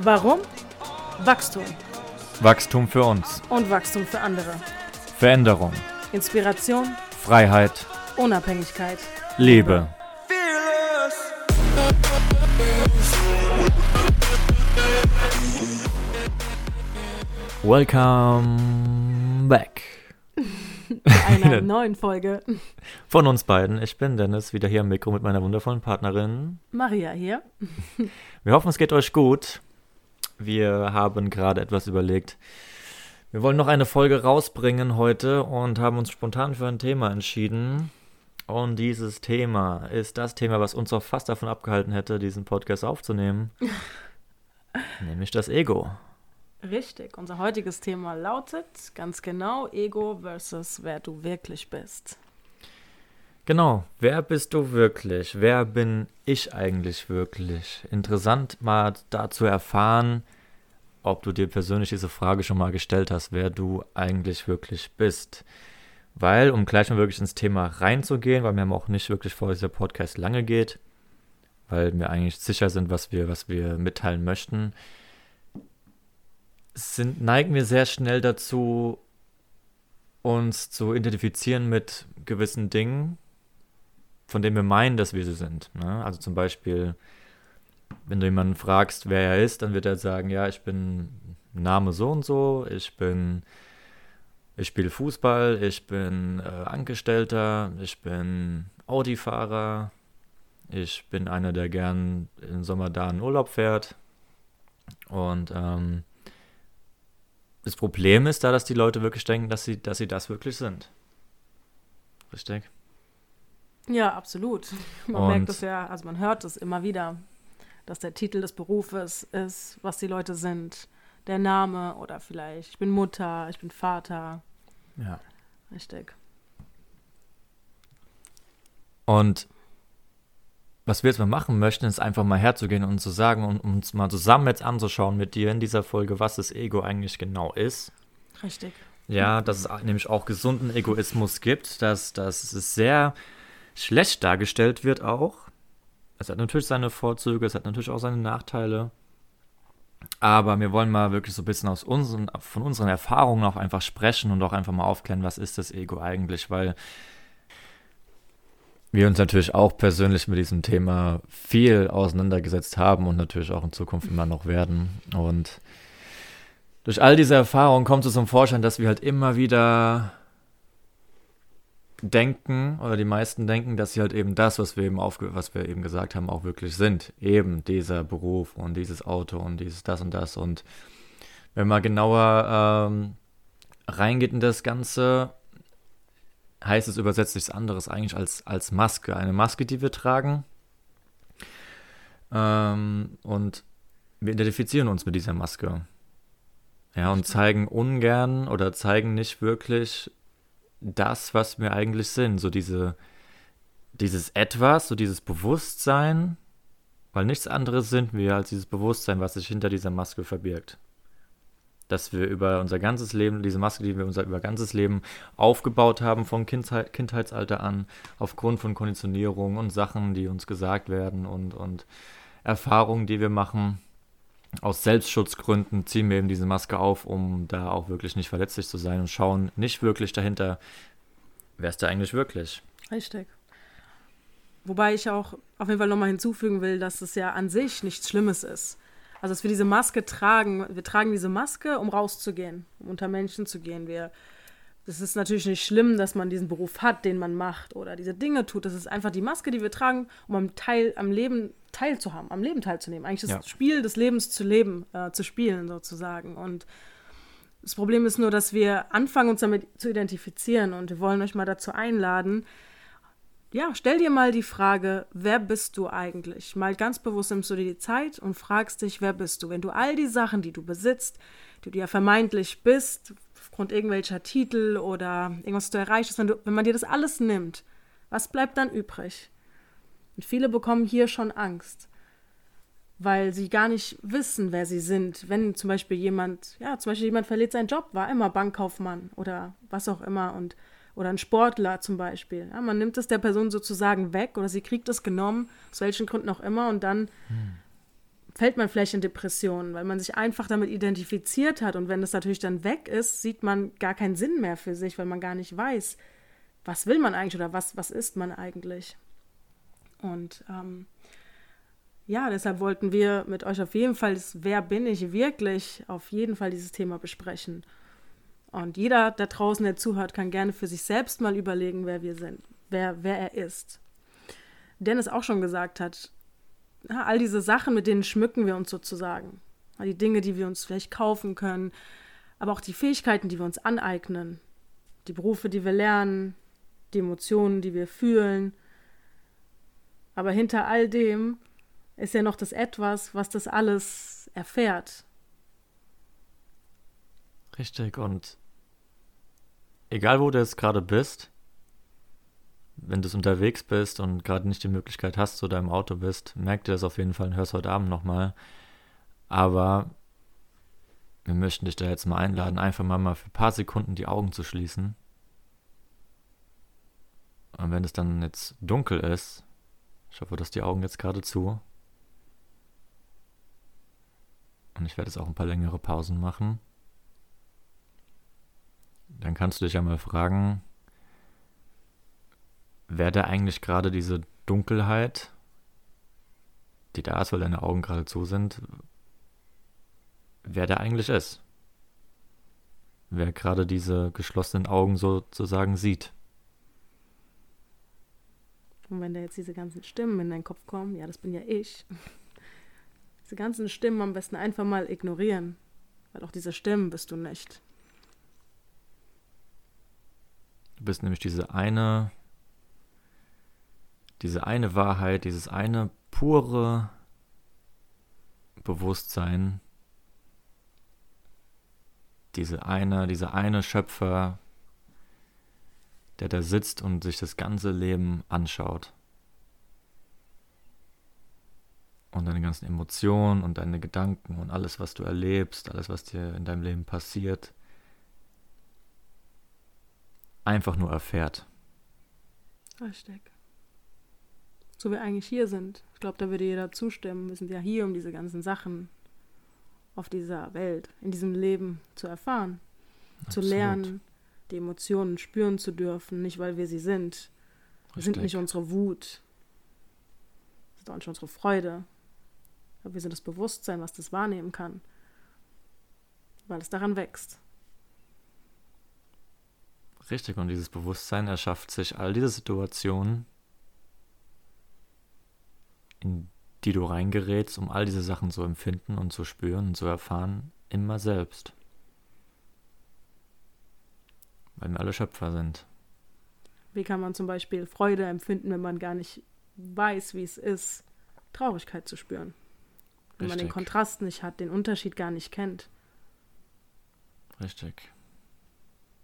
Warum? Wachstum. Wachstum für uns. Und Wachstum für andere. Veränderung. Inspiration. Freiheit. Unabhängigkeit. Liebe. Welcome back. Einer neuen Folge. Von uns beiden. Ich bin Dennis, wieder hier am Mikro mit meiner wundervollen Partnerin. Maria hier. Wir hoffen, es geht euch gut. Wir haben gerade etwas überlegt. Wir wollen noch eine Folge rausbringen heute und haben uns spontan für ein Thema entschieden. Und dieses Thema ist das Thema, was uns auch fast davon abgehalten hätte, diesen Podcast aufzunehmen. nämlich das Ego. Richtig. Unser heutiges Thema lautet ganz genau Ego versus wer du wirklich bist. Genau, wer bist du wirklich? Wer bin ich eigentlich wirklich? Interessant mal da zu erfahren, ob du dir persönlich diese Frage schon mal gestellt hast, wer du eigentlich wirklich bist. Weil, um gleich mal wirklich ins Thema reinzugehen, weil haben auch nicht wirklich vor, dass dieser Podcast lange geht, weil wir eigentlich sicher sind, was wir, was wir mitteilen möchten, sind, neigen wir sehr schnell dazu, uns zu identifizieren mit gewissen Dingen, von denen wir meinen, dass wir sie sind. Ne? Also zum Beispiel, wenn du jemanden fragst, wer er ist, dann wird er sagen, ja, ich bin Name so und so, ich bin, ich spiele Fußball, ich bin äh, Angestellter, ich bin Audi-Fahrer, ich bin einer, der gern im Sommer da in Urlaub fährt. Und ähm, das Problem ist da, dass die Leute wirklich denken, dass sie, dass sie das wirklich sind. Richtig? Ja, absolut. Man Und- merkt es ja, also man hört es immer wieder, dass der Titel des Berufes ist, was die Leute sind. Der Name oder vielleicht, ich bin Mutter, ich bin Vater. Ja. Richtig. Und was wir jetzt mal machen möchten, ist einfach mal herzugehen und zu sagen und uns mal zusammen jetzt anzuschauen mit dir in dieser Folge, was das Ego eigentlich genau ist. Richtig. Ja, dass es nämlich auch gesunden Egoismus gibt, dass, dass es sehr schlecht dargestellt wird auch. Es hat natürlich seine Vorzüge, es hat natürlich auch seine Nachteile. Aber wir wollen mal wirklich so ein bisschen aus unseren, von unseren Erfahrungen auch einfach sprechen und auch einfach mal aufklären, was ist das Ego eigentlich, weil wir uns natürlich auch persönlich mit diesem Thema viel auseinandergesetzt haben und natürlich auch in Zukunft immer noch werden. Und durch all diese Erfahrungen kommt es zum Vorschein, dass wir halt immer wieder denken, oder die meisten denken, dass sie halt eben das, was wir eben aufge was wir eben gesagt haben, auch wirklich sind. Eben dieser Beruf und dieses Auto und dieses das und das. Und wenn man genauer ähm, reingeht in das Ganze, heißt es übersetzt nichts anderes eigentlich als, als Maske. Eine Maske, die wir tragen. Ähm, und wir identifizieren uns mit dieser Maske. Ja, und zeigen ungern oder zeigen nicht wirklich das, was wir eigentlich sind. So diese, dieses Etwas, so dieses Bewusstsein, weil nichts anderes sind wir als dieses Bewusstsein, was sich hinter dieser Maske verbirgt. Dass wir über unser ganzes Leben, diese Maske, die wir unser über ganzes Leben aufgebaut haben, von Kindheit, Kindheitsalter an, aufgrund von Konditionierung und Sachen, die uns gesagt werden und, und Erfahrungen, die wir machen, aus Selbstschutzgründen ziehen wir eben diese Maske auf, um da auch wirklich nicht verletzlich zu sein und schauen nicht wirklich dahinter, wer ist da eigentlich wirklich. Richtig. Wobei ich auch auf jeden Fall nochmal hinzufügen will, dass es ja an sich nichts Schlimmes ist. Also, dass wir diese Maske tragen, wir tragen diese Maske, um rauszugehen, um unter Menschen zu gehen. Wir, das ist natürlich nicht schlimm, dass man diesen Beruf hat, den man macht oder diese Dinge tut. Das ist einfach die Maske, die wir tragen, um am, Teil, am Leben teilzuhaben, am Leben teilzunehmen. Eigentlich das Ja. Spiel des Lebens zu leben, äh, zu spielen sozusagen. Und das Problem ist nur, dass wir anfangen, uns damit zu identifizieren. Und wir wollen euch mal dazu einladen, ja, stell dir mal die Frage, wer bist du eigentlich? Mal ganz bewusst nimmst du dir die Zeit und fragst dich, wer bist du? Wenn du all die Sachen, die du besitzt, die du ja vermeintlich bist, aufgrund irgendwelcher Titel oder irgendwas, was du erreicht hast, wenn, du, wenn man dir das alles nimmt, was bleibt dann übrig? Und viele bekommen hier schon Angst, weil sie gar nicht wissen, wer sie sind. Wenn zum Beispiel jemand, ja, zum Beispiel jemand verliert seinen Job, war immer Bankkaufmann oder was auch immer und oder ein Sportler zum Beispiel. Ja, man nimmt es der Person sozusagen weg oder sie kriegt es genommen, aus welchen Gründen auch immer, und dann fällt man vielleicht in Depressionen, weil man sich einfach damit identifiziert hat. Und wenn das natürlich dann weg ist, sieht man gar keinen Sinn mehr für sich, weil man gar nicht weiß, was will man eigentlich oder was, was ist man eigentlich. Und ähm, ja, deshalb wollten wir mit euch auf jeden Fall das Wer bin ich wirklich auf jeden Fall dieses Thema besprechen. Und jeder da draußen, der zuhört, kann gerne für sich selbst mal überlegen, wer wir sind, wer, wer er ist. Dennis auch schon gesagt hat, ja, all diese Sachen, mit denen schmücken wir uns sozusagen. Die Dinge, die wir uns vielleicht kaufen können, aber auch die Fähigkeiten, die wir uns aneignen, die Berufe, die wir lernen, die Emotionen, die wir fühlen. Aber hinter all dem ist ja noch das Etwas, was das alles erfährt. Richtig, und egal wo du jetzt gerade bist, wenn du unterwegs bist und gerade nicht die Möglichkeit hast oder im Auto bist, merk dir das auf jeden Fall und hörst heute Abend nochmal. Aber wir möchten dich da jetzt mal einladen, einfach mal, mal für ein paar Sekunden die Augen zu schließen. Und wenn es dann jetzt dunkel ist, ich hoffe, dass die Augen jetzt gerade zu. Und ich werde jetzt auch ein paar längere Pausen machen. Dann kannst du dich ja mal fragen, wer da eigentlich gerade diese Dunkelheit, die da ist, weil deine Augen gerade zu sind, wer der eigentlich ist. Wer gerade diese geschlossenen Augen sozusagen sieht. Und wenn da jetzt diese ganzen Stimmen in deinen Kopf kommen, ja, das bin ja ich. Diese ganzen Stimmen am besten einfach mal ignorieren. Weil auch diese Stimmen bist du nicht. Du bist nämlich diese eine diese eine Wahrheit, dieses eine pure Bewusstsein, diese eine, dieser eine Schöpfer, der da sitzt und sich das ganze Leben anschaut. Und deine ganzen Emotionen und deine Gedanken und alles, was du erlebst, alles, was dir in deinem Leben passiert, einfach nur erfährt. Richtig so wir eigentlich hier sind. Ich glaube, da würde jeder zustimmen. Wir sind ja hier, um diese ganzen Sachen auf dieser Welt, in diesem Leben zu erfahren, Absolut. zu lernen, die Emotionen spüren zu dürfen, nicht weil wir sie sind. Wir sind nicht unsere Wut. Wir sind auch nicht unsere Freude. Aber wir sind das Bewusstsein, was das wahrnehmen kann. Weil es daran wächst. Richtig, und dieses Bewusstsein erschafft sich all diese Situationen, in die du reingerätst, um all diese Sachen zu empfinden und zu spüren und zu erfahren, immer selbst. Weil wir alle Schöpfer sind. Wie kann man zum Beispiel Freude empfinden, wenn man gar nicht weiß, wie es ist, Traurigkeit zu spüren? Wenn Richtig. man den Kontrast nicht hat, den Unterschied gar nicht kennt. Richtig.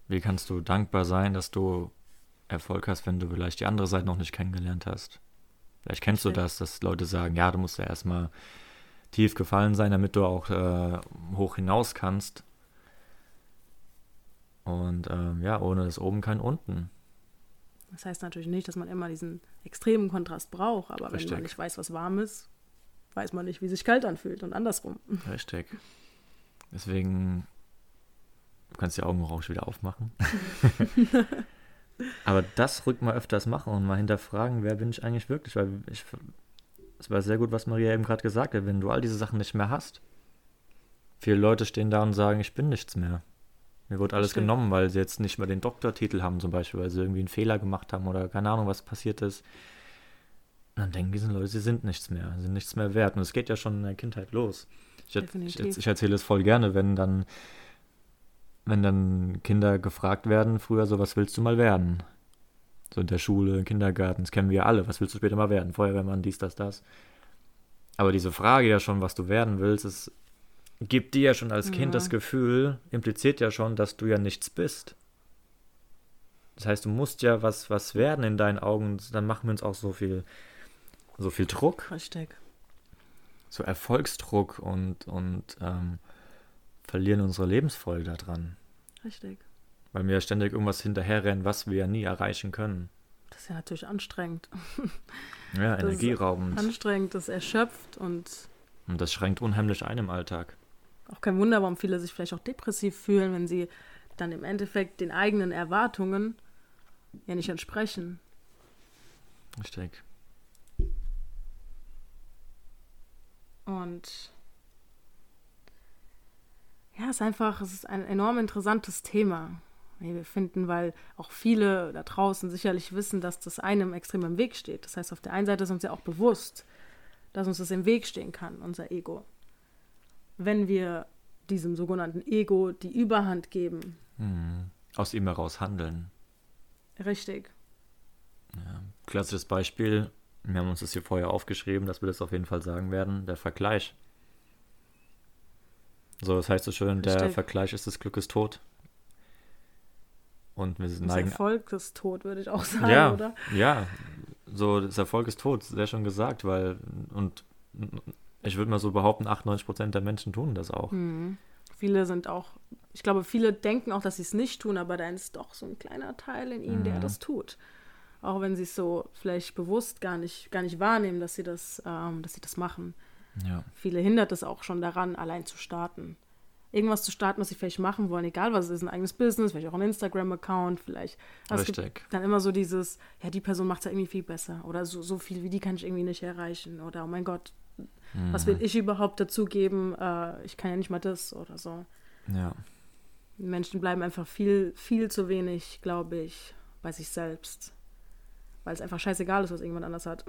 Wie kannst du dankbar sein, dass du Erfolg hast, wenn du vielleicht die andere Seite noch nicht kennengelernt hast? Vielleicht kennst du das, dass Leute sagen, ja, du musst ja erstmal tief gefallen sein, damit du auch äh, hoch hinaus kannst. Und ähm, ja, ohne das oben kein unten. Das heißt natürlich nicht, dass man immer diesen extremen Kontrast braucht, aber Richtig. wenn man nicht weiß, was warm ist, weiß man nicht, wie sich kalt anfühlt und andersrum. Richtig. Deswegen, du kannst die Augen auch wieder aufmachen. Aber das rück mal öfters machen und mal hinterfragen, wer bin ich eigentlich wirklich? Weil ich, es war sehr gut, was Maria eben gerade gesagt hat, wenn du all diese Sachen nicht mehr hast. Viele Leute stehen da und sagen, ich bin nichts mehr. Mir wurde alles Stimmt. genommen, weil sie jetzt nicht mehr den Doktortitel haben, zum Beispiel, weil sie irgendwie einen Fehler gemacht haben oder keine Ahnung, was passiert ist. Und dann denken diese Leute, sie sind nichts mehr, sind nichts mehr wert. Und es geht ja schon in der Kindheit los. Ich, ich, ich erzähle es voll gerne, wenn dann wenn dann Kinder gefragt werden, früher so, was willst du mal werden? So in der Schule, im Kindergarten, das kennen wir alle, was willst du später mal werden? Feuerwehrmann, dies, das, das. Aber diese Frage ja schon, was du werden willst, es gibt dir ja schon als Kind ja. das Gefühl, impliziert ja schon, dass du ja nichts bist. Das heißt, du musst ja was, was werden in deinen Augen, dann machen wir uns auch so viel, so viel Druck. Richtig. So Erfolgsdruck und, und ähm, verlieren unsere Lebensfreude daran. Richtig. Weil wir ständig irgendwas hinterherrennen, was wir ja nie erreichen können. Das ist ja natürlich anstrengend. Ja, energieraubend. Anstrengend, das erschöpft und Und das schränkt unheimlich ein im Alltag. Auch kein Wunder, warum viele sich vielleicht auch depressiv fühlen, wenn sie dann im Endeffekt den eigenen Erwartungen ja nicht entsprechen. Richtig. Und ja, es ist einfach, es ist ein enorm interessantes Thema. wie Wir finden, weil auch viele da draußen sicherlich wissen, dass das einem extrem im Weg steht. Das heißt, auf der einen Seite ist uns ja auch bewusst, dass uns das im Weg stehen kann, unser Ego. Wenn wir diesem sogenannten Ego die Überhand geben. Mhm. Aus ihm heraus handeln. Richtig. Ja. Klassisches Beispiel, wir haben uns das hier vorher aufgeschrieben, dass wir das auf jeden Fall sagen werden, der Vergleich. So, das heißt so schön, Richtig. der Vergleich ist des Glückes tot. Und wir sind neigen. Erfolg ist tot, würde ich auch sagen, ja, oder? Ja, so, das Erfolg ist tot, sehr schon gesagt, weil, und ich würde mal so behaupten, 98 Prozent der Menschen tun das auch. Mhm. Viele sind auch, ich glaube, viele denken auch, dass sie es nicht tun, aber da ist doch so ein kleiner Teil in ihnen, mhm. der das tut. Auch wenn sie es so vielleicht bewusst gar nicht, gar nicht wahrnehmen, dass sie das, ähm, dass sie das machen. Ja. Viele hindert es auch schon daran, allein zu starten. Irgendwas zu starten, was sie vielleicht machen wollen, egal was es ist, ein eigenes Business, vielleicht auch ein Instagram-Account, vielleicht. Also Richtig. dann immer so dieses, ja, die Person macht es ja irgendwie viel besser oder so, so viel wie die kann ich irgendwie nicht erreichen oder oh mein Gott, mhm. was will ich überhaupt dazugeben? Äh, ich kann ja nicht mal das oder so. Ja. Menschen bleiben einfach viel, viel zu wenig, glaube ich, bei sich selbst weil es einfach scheißegal ist, was irgendjemand anders hat.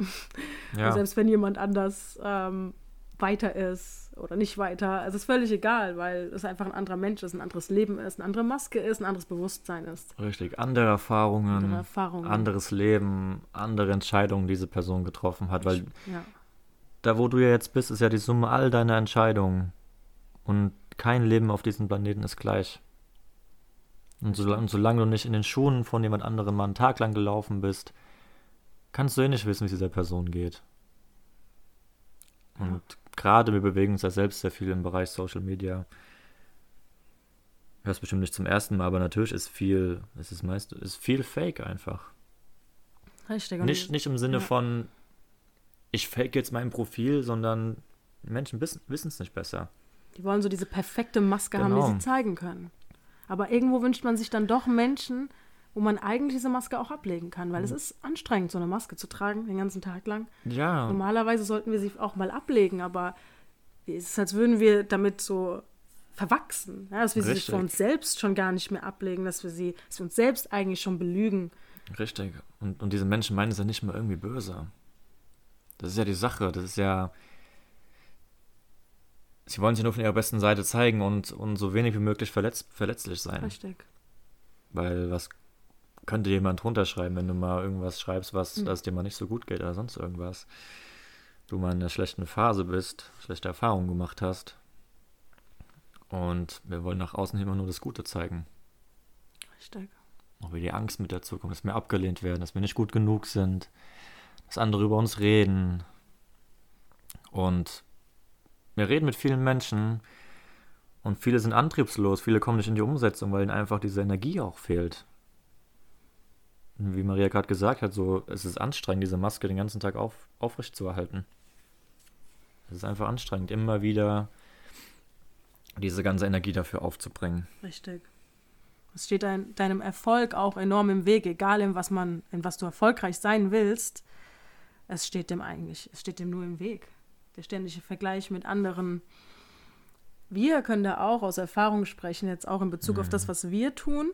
Ja. Selbst wenn jemand anders ähm, weiter ist oder nicht weiter. Es ist völlig egal, weil es einfach ein anderer Mensch ist, ein anderes Leben ist, eine andere Maske ist, ein anderes Bewusstsein ist. Richtig, andere Erfahrungen, andere Erfahrungen. anderes Leben, andere Entscheidungen, die diese Person getroffen hat. Weil ja. da, wo du ja jetzt bist, ist ja die Summe all deiner Entscheidungen. Und kein Leben auf diesem Planeten ist gleich. Und, so, und solange du nicht in den Schuhen von jemand anderem mal einen Tag lang gelaufen bist, kannst du eh nicht wissen, wie es dieser Person geht. Und ja gerade wir bewegen uns ja selbst sehr viel im Bereich Social Media. Hörst bestimmt nicht zum ersten Mal, aber natürlich ist viel, es ist meist, ist viel Fake einfach. Richtig. Nicht, nicht im Sinne ja. von, ich fake jetzt mein Profil, sondern Menschen wissen es nicht besser. Die wollen so diese perfekte Maske genau. haben, die genau. sie zeigen können. Aber irgendwo wünscht man sich dann doch Menschen, wo man eigentlich diese Maske auch ablegen kann, weil mhm. es ist anstrengend, so eine Maske zu tragen den ganzen Tag lang. Ja. Normalerweise sollten wir sie auch mal ablegen, aber es ist, als würden wir damit so verwachsen, ja, dass wir Richtig. sie für uns selbst schon gar nicht mehr ablegen, dass wir sie, dass wir uns selbst eigentlich schon belügen. Richtig. Und, und diese Menschen meinen es ja nicht mal irgendwie böse. Das ist ja die Sache. Das ist ja. Sie wollen sich nur von ihrer besten Seite zeigen und, und so wenig wie möglich verletz, verletzlich sein. Richtig. Weil was könnte jemand runterschreiben, wenn du mal irgendwas schreibst, was mhm. dir mal nicht so gut geht oder sonst irgendwas. Du mal in einer schlechten Phase bist, schlechte Erfahrungen gemacht hast. Und wir wollen nach außen immer nur das Gute zeigen. Richtig. Auch wie die Angst mit dazu kommt, dass wir abgelehnt werden, dass wir nicht gut genug sind, dass andere über uns reden. Und wir reden mit vielen Menschen und viele sind antriebslos, viele kommen nicht in die Umsetzung, weil ihnen einfach diese Energie auch fehlt wie Maria gerade gesagt hat, so es ist anstrengend, diese Maske den ganzen Tag auf, aufrecht zu erhalten. Es ist einfach anstrengend, immer wieder diese ganze Energie dafür aufzubringen. Richtig. Es steht dein, deinem Erfolg auch enorm im Weg, egal in was man, in was du erfolgreich sein willst. Es steht dem eigentlich, es steht dem nur im Weg. Der ständige Vergleich mit anderen. Wir können da auch aus Erfahrung sprechen, jetzt auch in Bezug mhm. auf das, was wir tun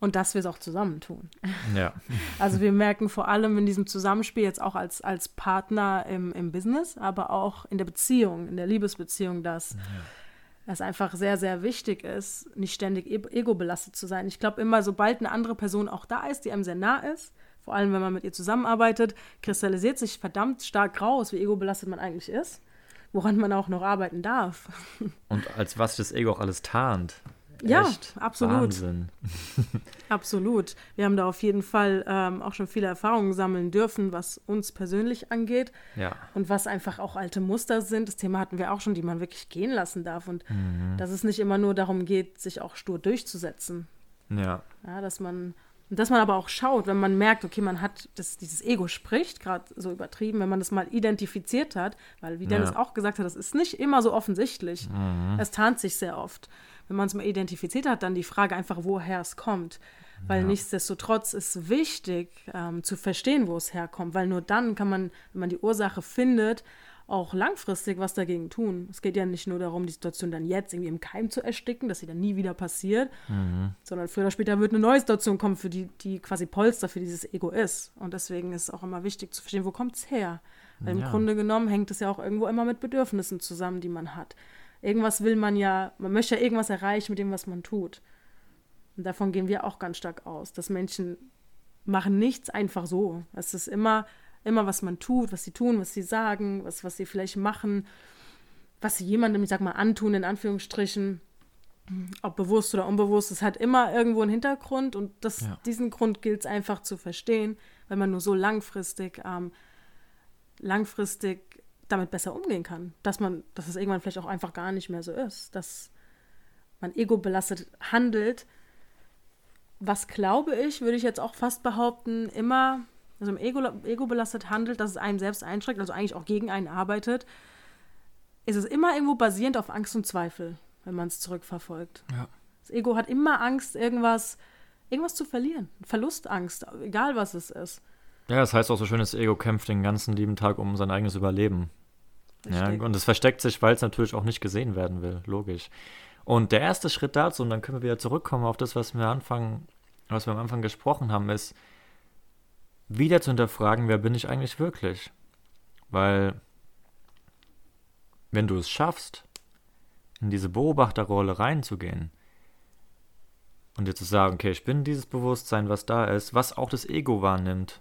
und dass wir es auch zusammen tun. Ja. Also wir merken vor allem in diesem Zusammenspiel jetzt auch als, als Partner im, im Business, aber auch in der Beziehung, in der Liebesbeziehung, dass ja. es einfach sehr, sehr wichtig ist, nicht ständig e-, ego-belastet zu sein. Ich glaube immer, sobald eine andere Person auch da ist, die einem sehr nah ist, vor allem wenn man mit ihr zusammenarbeitet, kristallisiert sich verdammt stark raus, wie ego-belastet man eigentlich ist woran man auch noch arbeiten darf. Und als was das Ego auch alles tarnt. Ja, Echt absolut. Wahnsinn. absolut. Wir haben da auf jeden Fall ähm, auch schon viele Erfahrungen sammeln dürfen, was uns persönlich angeht. Ja. Und was einfach auch alte Muster sind. Das Thema hatten wir auch schon, die man wirklich gehen lassen darf. Und mhm. dass es nicht immer nur darum geht, sich auch stur durchzusetzen. Ja. Ja, dass man Und dass man aber auch schaut, wenn man merkt, okay, man hat das, dieses Ego spricht, gerade so übertrieben, wenn man das mal identifiziert hat, weil wie Dennis ja. auch gesagt hat, das ist nicht immer so offensichtlich. Mhm. Es tarnt sich sehr oft. Wenn man es mal identifiziert hat, dann die Frage einfach, woher es kommt. Weil ja. nichtsdestotrotz ist wichtig ähm, zu verstehen, wo es herkommt, weil nur dann kann man, wenn man die Ursache findet, auch langfristig was dagegen tun. Es geht ja nicht nur darum, die Situation dann jetzt irgendwie im Keim zu ersticken, dass sie dann nie wieder passiert, mhm. sondern früher oder später wird eine neue Situation kommen, für die, die quasi Polster für dieses Ego ist. Und deswegen ist es auch immer wichtig zu verstehen, wo kommt es her? Weil ja. im Grunde genommen hängt es ja auch irgendwo immer mit Bedürfnissen zusammen, die man hat. Irgendwas will man ja, man möchte ja irgendwas erreichen mit dem, was man tut. Und davon gehen wir auch ganz stark aus, dass Menschen machen nichts einfach so. Es ist immer immer, was man tut, was sie tun, was sie sagen, was, was sie vielleicht machen, was sie jemandem, ich sag mal, antun, in Anführungsstrichen, ob bewusst oder unbewusst, es hat immer irgendwo einen Hintergrund und das, ja. diesen Grund gilt es einfach zu verstehen, weil man nur so langfristig, ähm, langfristig damit besser umgehen kann. Dass man, dass es irgendwann vielleicht auch einfach gar nicht mehr so ist, dass man ego-belastet handelt, was glaube ich, würde ich jetzt auch fast behaupten, immer also im Ego, Ego belastet handelt, dass es einen selbst einschränkt, also eigentlich auch gegen einen arbeitet, ist es immer irgendwo basierend auf Angst und Zweifel, wenn man es zurückverfolgt. Ja. Das Ego hat immer Angst, irgendwas, irgendwas zu verlieren. Verlustangst, egal was es ist. Ja, das heißt auch so schön, das Ego kämpft den ganzen lieben Tag um sein eigenes Überleben. Ja, und es versteckt sich, weil es natürlich auch nicht gesehen werden will, logisch. Und der erste Schritt dazu, und dann können wir wieder zurückkommen auf das, was wir, Anfang, was wir am Anfang gesprochen haben, ist, wieder zu hinterfragen, wer bin ich eigentlich wirklich? Weil, wenn du es schaffst, in diese Beobachterrolle reinzugehen und dir zu sagen, okay, ich bin dieses Bewusstsein, was da ist, was auch das Ego wahrnimmt.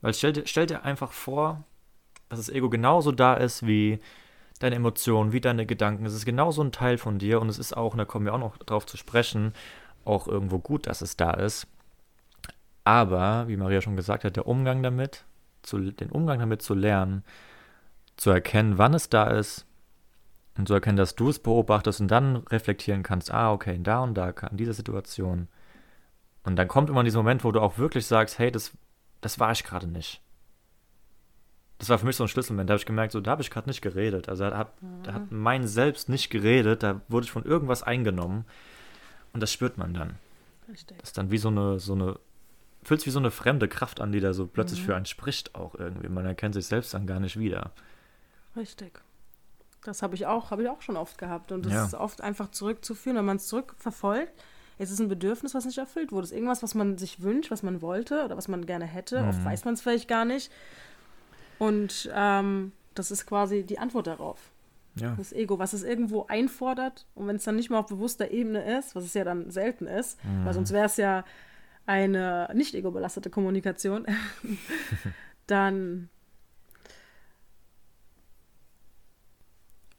Weil stell dir, stell dir einfach vor, dass das Ego genauso da ist wie deine Emotionen, wie deine Gedanken. Es ist genauso ein Teil von dir und es ist auch, und da kommen wir auch noch drauf zu sprechen, auch irgendwo gut, dass es da ist. Aber, wie Maria schon gesagt hat, der Umgang damit, zu, den Umgang damit zu lernen, zu erkennen, wann es da ist und zu erkennen, dass du es beobachtest und dann reflektieren kannst, ah, okay, da und da, in dieser Situation. Und dann kommt immer dieser Moment, wo du auch wirklich sagst, hey, das, das war ich gerade nicht. Das war für mich so ein Schlüsselmoment. Da habe ich gemerkt, so, da habe ich gerade nicht geredet. Also da hat, mhm. da hat mein Selbst nicht geredet, da wurde ich von irgendwas eingenommen. Und das spürt man dann. Richtig. Das ist dann wie so eine, so eine fühlt sich wie so eine fremde Kraft an, die da so plötzlich mhm. für einen spricht auch irgendwie. Man erkennt sich selbst dann gar nicht wieder. Richtig. Das habe ich auch, habe ich auch schon oft gehabt. Und das ja. ist oft einfach zurückzuführen, wenn man es zurückverfolgt. Es ist ein Bedürfnis, was nicht erfüllt wurde. Es ist irgendwas, was man sich wünscht, was man wollte oder was man gerne hätte. Mhm. Oft weiß man es vielleicht gar nicht. Und ähm, das ist quasi die Antwort darauf. Ja. Das Ego, was es irgendwo einfordert. Und wenn es dann nicht mal auf bewusster Ebene ist, was es ja dann selten ist, mhm. weil sonst wäre es ja eine nicht ego-belastete Kommunikation, dann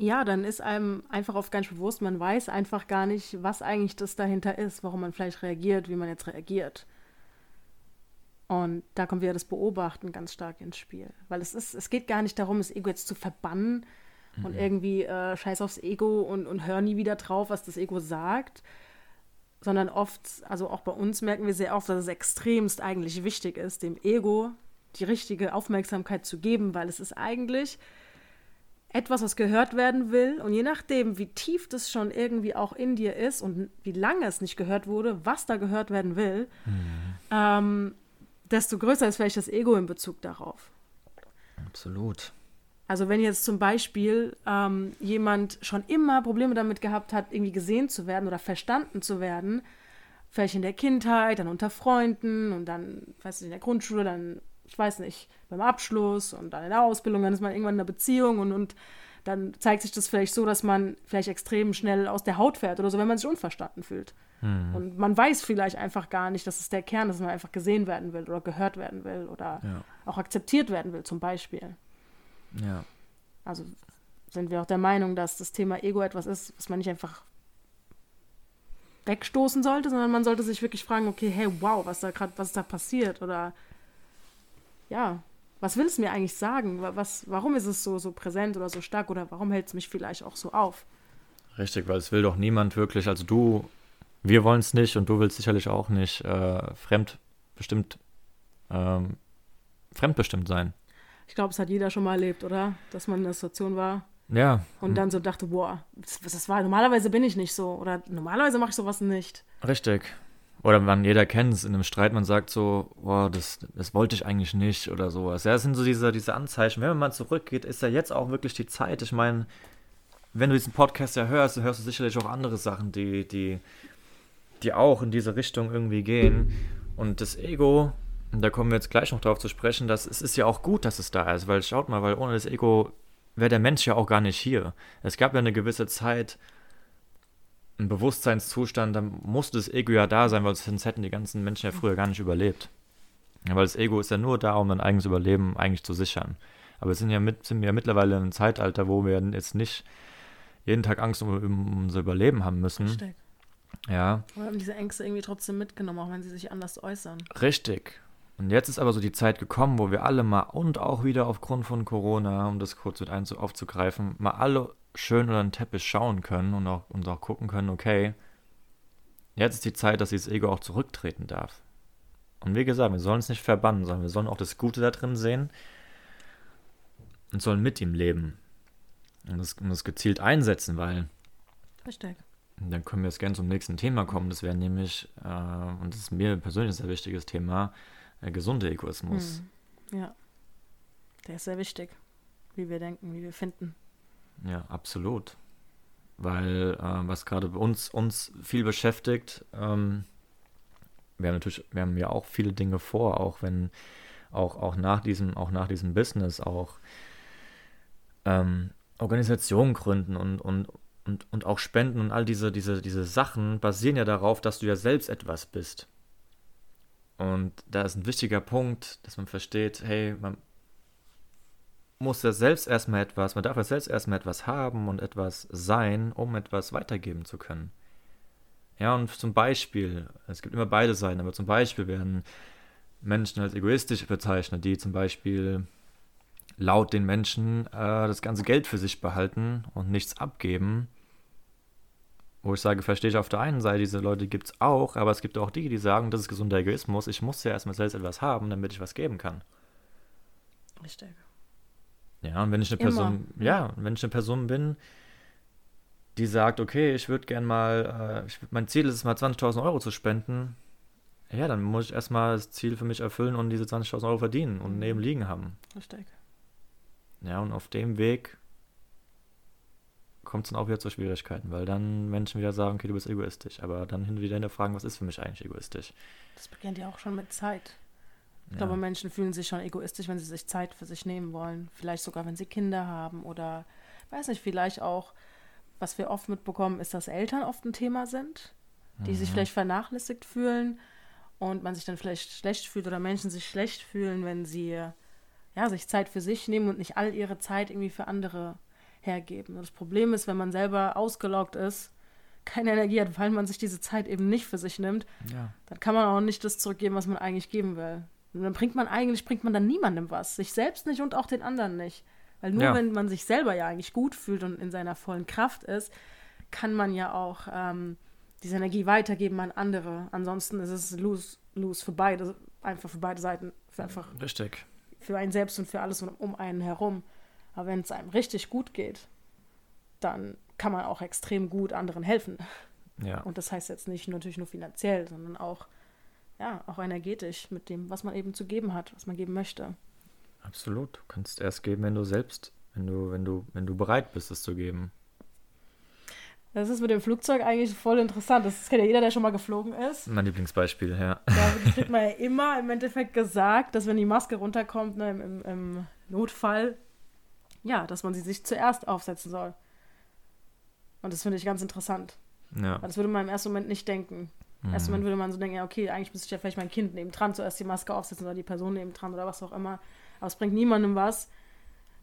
ja, dann ist einem einfach oft gar nicht bewusst, man weiß einfach gar nicht, was eigentlich das dahinter ist, warum man vielleicht reagiert, wie man jetzt reagiert. Und da kommt wieder das Beobachten ganz stark ins Spiel. Weil es ist, es geht gar nicht darum, das Ego jetzt zu verbannen mhm. und irgendwie äh, scheiß aufs Ego und, und hör nie wieder drauf, was das Ego sagt, sondern oft, also auch bei uns merken wir sehr oft, dass es extremst eigentlich wichtig ist, dem Ego die richtige Aufmerksamkeit zu geben, weil es ist eigentlich etwas, was gehört werden will. Und je nachdem, wie tief das schon irgendwie auch in dir ist und wie lange es nicht gehört wurde, was da gehört werden will, mhm. ähm, desto größer ist vielleicht das Ego in Bezug darauf. Absolut. Also wenn jetzt zum Beispiel ähm, jemand schon immer Probleme damit gehabt hat, irgendwie gesehen zu werden oder verstanden zu werden, vielleicht in der Kindheit, dann unter Freunden und dann, weiß ich, in der Grundschule, dann, ich weiß nicht, beim Abschluss und dann in der Ausbildung, dann ist man irgendwann in einer Beziehung und, und dann zeigt sich das vielleicht so, dass man vielleicht extrem schnell aus der Haut fährt oder so, wenn man sich unverstanden fühlt. Mhm. Und man weiß vielleicht einfach gar nicht, dass es der Kern ist, dass man einfach gesehen werden will oder gehört werden will oder ja. auch akzeptiert werden will, zum Beispiel. Ja. Also sind wir auch der Meinung, dass das Thema Ego etwas ist, was man nicht einfach wegstoßen sollte, sondern man sollte sich wirklich fragen, okay, hey, wow, was da gerade, was ist da passiert? Oder ja, was will es mir eigentlich sagen? Was, warum ist es so, so präsent oder so stark oder warum hält es mich vielleicht auch so auf? Richtig, weil es will doch niemand wirklich, also du wir wollen es nicht und du willst sicherlich auch nicht äh, fremdbestimmt, ähm, fremdbestimmt sein. Ich glaube, es hat jeder schon mal erlebt, oder? Dass man in der Situation war. Ja. Und dann so dachte, boah, das, das war, normalerweise bin ich nicht so. Oder normalerweise mache ich sowas nicht. Richtig. Oder man, jeder kennt es in einem Streit, man sagt so, boah, das, das wollte ich eigentlich nicht oder sowas. Ja, das sind so diese, diese Anzeichen. Wenn man mal zurückgeht, ist ja jetzt auch wirklich die Zeit. Ich meine, wenn du diesen Podcast ja hörst, dann hörst du sicherlich auch andere Sachen, die, die, die auch in diese Richtung irgendwie gehen. Und das Ego, da kommen wir jetzt gleich noch drauf zu sprechen, dass es ist ja auch gut, dass es da ist, weil schaut mal, weil ohne das Ego wäre der Mensch ja auch gar nicht hier. Es gab ja eine gewisse Zeit, ein Bewusstseinszustand, da musste das Ego ja da sein, weil sonst hätten die ganzen Menschen ja früher gar nicht überlebt. Weil das Ego ist ja nur da, um ein eigenes Überleben eigentlich zu sichern. Aber wir sind ja, mit, sind ja mittlerweile in einem Zeitalter, wo wir jetzt nicht jeden Tag Angst um, um unser Überleben haben müssen. Richtig. Ja. Wir haben diese Ängste irgendwie trotzdem mitgenommen, auch wenn sie sich anders äußern. Richtig. Und jetzt ist aber so die Zeit gekommen, wo wir alle mal und auch wieder aufgrund von Corona, um das kurz mit aufzugreifen, mal alle schön unter den Teppich schauen können und auch, und auch gucken können, okay, jetzt ist die Zeit, dass dieses Ego auch zurücktreten darf. Und wie gesagt, wir sollen es nicht verbannen, sondern wir sollen auch das Gute da drin sehen und sollen mit ihm leben. Und das, und das gezielt einsetzen, weil. Richtig. Dann können wir jetzt gerne zum nächsten Thema kommen. Das wäre nämlich, äh, und das ist mir persönlich ein sehr wichtiges Thema, äh, gesunder Egoismus. Hm. Ja. Der ist sehr wichtig, wie wir denken, wie wir finden. Ja, absolut. Weil äh, was gerade uns, uns viel beschäftigt, ähm, wir haben natürlich, wir haben ja auch viele Dinge vor, auch wenn, auch, auch nach diesem, auch nach diesem Business, auch ähm, Organisationen gründen und, und, und, und auch Spenden und all diese, diese, diese Sachen basieren ja darauf, dass du ja selbst etwas bist. Und da ist ein wichtiger Punkt, dass man versteht, hey, man, muss ja selbst erstmal etwas, man darf ja selbst erstmal etwas haben und etwas sein, um etwas weitergeben zu können. Ja, und zum Beispiel, es gibt immer beide Seiten, aber zum Beispiel werden Menschen als egoistisch bezeichnet, die zum Beispiel laut den Menschen äh, das ganze Geld für sich behalten und nichts abgeben. Wo ich sage, verstehe ich auf der einen Seite, diese Leute gibt es auch, aber es gibt auch die, die sagen, das ist gesunder Egoismus, ich muss ja erstmal selbst etwas haben, damit ich was geben kann. Richtig. Ja, und wenn ich eine Person, Immer. ja, wenn ich eine Person bin, die sagt, okay, ich würde gern mal, äh, ich, mein Ziel ist es mal 20.000 Euro zu spenden, ja, dann muss ich erstmal das Ziel für mich erfüllen und diese 20.000 Euro verdienen und mhm. neben liegen haben. Richtig. Ja, und auf dem Weg kommt es dann auch wieder zu Schwierigkeiten, weil dann Menschen wieder sagen, okay, du bist egoistisch, aber dann hin wieder fragen, was ist für mich eigentlich egoistisch? Das beginnt ja auch schon mit Zeit. Ich ja. glaube, Menschen fühlen sich schon egoistisch, wenn sie sich Zeit für sich nehmen wollen. Vielleicht sogar, wenn sie Kinder haben oder, weiß nicht, vielleicht auch, was wir oft mitbekommen, ist, dass Eltern oft ein Thema sind, die mhm. sich vielleicht vernachlässigt fühlen und man sich dann vielleicht schlecht fühlt oder Menschen sich schlecht fühlen, wenn sie ja, sich Zeit für sich nehmen und nicht all ihre Zeit irgendwie für andere hergeben. Und das Problem ist, wenn man selber ausgelaugt ist, keine Energie hat, weil man sich diese Zeit eben nicht für sich nimmt, ja. dann kann man auch nicht das zurückgeben, was man eigentlich geben will. Und dann bringt man eigentlich, bringt man dann niemandem was. Sich selbst nicht und auch den anderen nicht. Weil nur ja. wenn man sich selber ja eigentlich gut fühlt und in seiner vollen Kraft ist, kann man ja auch ähm, diese Energie weitergeben an andere. Ansonsten ist es lose, lose für beide, einfach für beide Seiten. Für einfach Richtig. Für einen selbst und für alles um einen herum. Aber wenn es einem richtig gut geht, dann kann man auch extrem gut anderen helfen. Ja. Und das heißt jetzt nicht natürlich nur finanziell, sondern auch ja, auch energetisch mit dem, was man eben zu geben hat, was man geben möchte. Absolut. Du kannst erst geben, wenn du selbst, wenn du, wenn du, wenn du bereit bist, es zu geben. Das ist mit dem Flugzeug eigentlich voll interessant. Das kennt ja jeder, der schon mal geflogen ist. Mein Lieblingsbeispiel, ja. Da kriegt man ja immer im Endeffekt gesagt, dass wenn die Maske runterkommt, ne, im, im Notfall, ja, dass man sie sich zuerst aufsetzen soll. Und das finde ich ganz interessant. Ja. das würde man im ersten Moment nicht denken. Mhm. Erst Moment würde man so denken, ja, okay, eigentlich müsste ich ja vielleicht mein Kind neben dran zuerst die Maske aufsetzen oder die Person neben dran oder was auch immer. Aber es bringt niemandem was,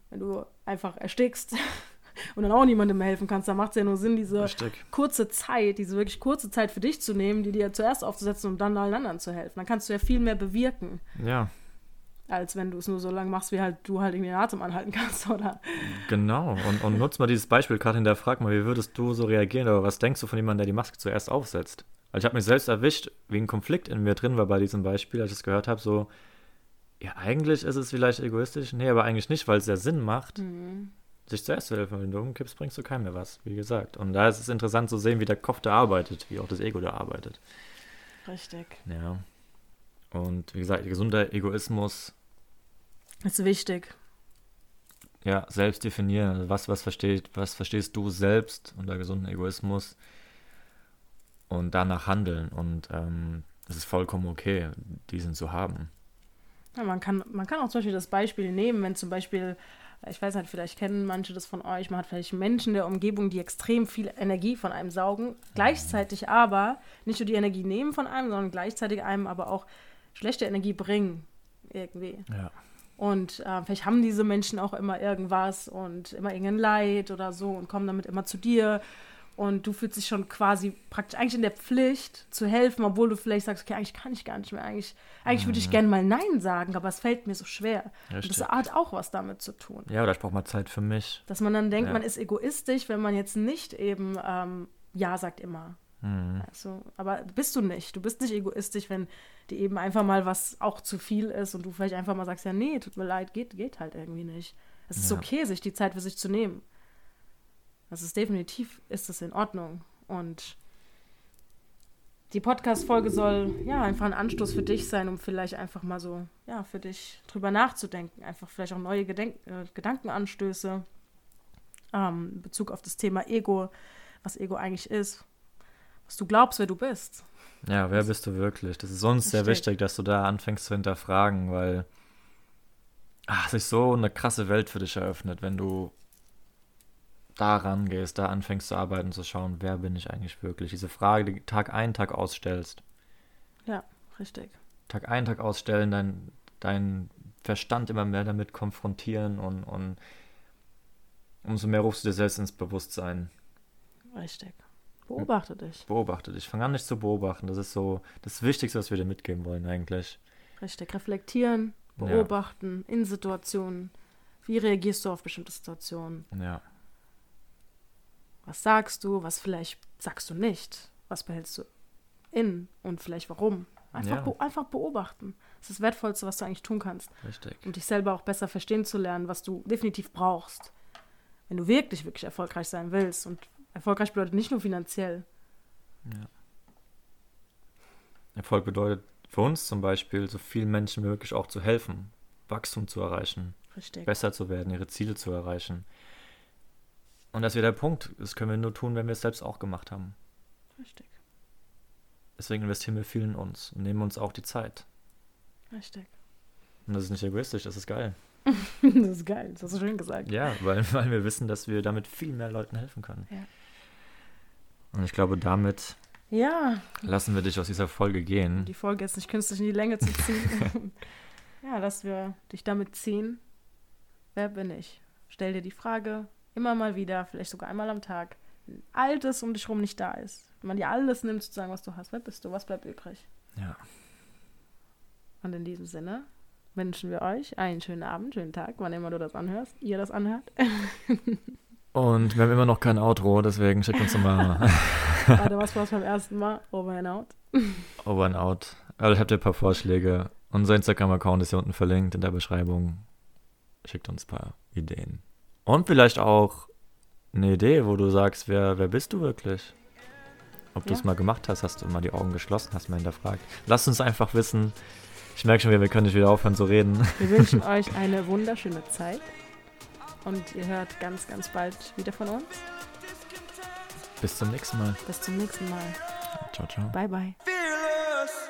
wenn du einfach erstickst und dann auch niemandem helfen kannst. Da macht es ja nur Sinn, diese Richtig. kurze Zeit, diese wirklich kurze Zeit für dich zu nehmen, die dir zuerst aufzusetzen und dann allen anderen zu helfen. Dann kannst du ja viel mehr bewirken. Ja. Als wenn du es nur so lange machst, wie halt du halt irgendwie den Atem anhalten kannst, oder? Genau. Und, und nutz mal dieses Beispiel, Katrin, der fragt mal, wie würdest du so reagieren oder was denkst du von jemandem, der die Maske zuerst aufsetzt? Also ich habe mich selbst erwischt, wie ein Konflikt in mir drin war bei diesem Beispiel, als ich es gehört habe, so, ja, eigentlich ist es vielleicht egoistisch. Nee, aber eigentlich nicht, weil es ja Sinn macht, Mhm. sich zuerst zu helfen. Wenn du umkippst, bringst du keinem mehr was, wie gesagt. Und da ist es interessant zu sehen, wie der Kopf da arbeitet, wie auch das Ego da arbeitet. Richtig. Ja. Und wie gesagt, gesunder Egoismus, Ist wichtig. ja, selbst definieren. Also was, was versteht, was verstehst du selbst unter gesunden Egoismus und danach handeln. Und ähm, es ist vollkommen okay, diesen zu haben. Ja, man, kann, man kann auch zum Beispiel das Beispiel nehmen, wenn zum Beispiel, ich weiß nicht, vielleicht kennen manche das von euch, man hat vielleicht Menschen in der Umgebung, die extrem viel Energie von einem saugen, gleichzeitig aber nicht nur die Energie nehmen von einem, sondern gleichzeitig einem aber auch schlechte Energie bringen. Irgendwie. Ja. Und äh, vielleicht haben diese Menschen auch immer irgendwas und immer irgendein Leid oder so und kommen damit immer zu dir. Und du fühlst dich schon quasi praktisch eigentlich in der Pflicht zu helfen, obwohl du vielleicht sagst, okay, eigentlich kann ich gar nicht mehr. Eigentlich, eigentlich würde ich gerne mal Nein sagen, aber es fällt mir so schwer. Und Richtig. das hat auch was damit zu tun. Ja, oder ich brauche mal Zeit für mich. Dass man dann denkt, Ja. man ist egoistisch, wenn man jetzt nicht eben ähm, Ja sagt immer. Mhm. Also, aber bist du nicht. Du bist nicht egoistisch, wenn dir eben einfach mal was auch zu viel ist und du vielleicht einfach mal sagst, ja, nee, tut mir leid, geht, geht halt irgendwie nicht. Es ist Ja. okay, sich die Zeit für sich zu nehmen. Das ist definitiv, ist es in Ordnung. Und die Podcast-Folge soll ja einfach ein Anstoß für dich sein, um vielleicht einfach mal so, ja, für dich drüber nachzudenken. Einfach vielleicht auch neue Gedenk äh, Gedankenanstöße ähm, in Bezug auf das Thema Ego, was Ego eigentlich ist, was du glaubst, wer du bist. Ja, wer bist du wirklich? Das ist uns sehr wichtig, dass du da anfängst zu hinterfragen, weil ach, sich so eine krasse Welt für dich eröffnet, wenn du da rangehst, da anfängst zu arbeiten, zu schauen, wer bin ich eigentlich wirklich? Diese Frage, die Tag ein, Tag ausstellst. Ja, richtig. Tag ein, Tag ausstellen, dein, dein Verstand immer mehr damit konfrontieren und, und umso mehr rufst du dir selbst ins Bewusstsein. Richtig. Beobachte dich. Beobachte dich. Fang an, dich zu beobachten. Das ist so das Wichtigste, was wir dir mitgeben wollen, eigentlich. Richtig. Reflektieren, Ja. beobachten in Situationen. Wie reagierst du auf bestimmte Situationen? Ja. Was sagst du? Was vielleicht sagst du nicht? Was behältst du in und vielleicht warum? Einfach, Ja. be einfach beobachten. Das ist das Wertvollste, was du eigentlich tun kannst. Richtig. Um dich selber auch besser verstehen zu lernen, was du definitiv brauchst. Wenn du wirklich, wirklich erfolgreich sein willst. Und erfolgreich bedeutet nicht nur finanziell. Erfolg bedeutet für uns zum Beispiel, so vielen Menschen wie möglich auch zu helfen, Wachstum zu erreichen, Richtig. besser zu werden, ihre Ziele zu erreichen. Und das wieder der Punkt. Das können wir nur tun, wenn wir es selbst auch gemacht haben. Richtig. Deswegen investieren wir viel in uns und nehmen uns auch die Zeit. Richtig. Und das ist nicht egoistisch, das ist geil. das ist geil. Das hast du schön gesagt. Ja, weil, weil wir wissen, dass wir damit viel mehr Leuten helfen können. Ja. Und ich glaube, damit Ja, lassen wir dich aus dieser Folge gehen. die Folge ist nicht künstlich in die Länge zu ziehen. ja, dass wir dich damit ziehen. Wer bin ich? Stell dir die Frage immer mal wieder, vielleicht sogar einmal am Tag, wenn all das um dich rum nicht da ist. Wenn man dir alles nimmt, sozusagen, was du hast. Wer bist du? Was bleibt übrig? Ja. Und in diesem Sinne wünschen wir euch einen schönen Abend, schönen Tag, wann immer du das anhörst, ihr das anhört. Und wir haben immer noch kein Outro, deswegen schickt uns mal Warte, was war es beim ersten Mal? Over and out. Over and Out. Also ich habt ihr ein paar Vorschläge. Unser Instagram-Account ist hier unten verlinkt in der Beschreibung. Schickt uns ein paar Ideen. Und vielleicht auch eine Idee, wo du sagst, wer, wer bist du wirklich? Ob du es mal gemacht hast, hast du mal die Augen geschlossen, hast mal hinterfragt. Lasst uns einfach wissen. Ich merke schon wieder, wir können nicht wieder aufhören zu reden. Wir wünschen euch eine wunderschöne Zeit. Und ihr hört ganz, ganz bald wieder von uns. Bis zum nächsten Mal. Bis zum nächsten Mal. Ciao, ciao. Bye, bye. Fearless.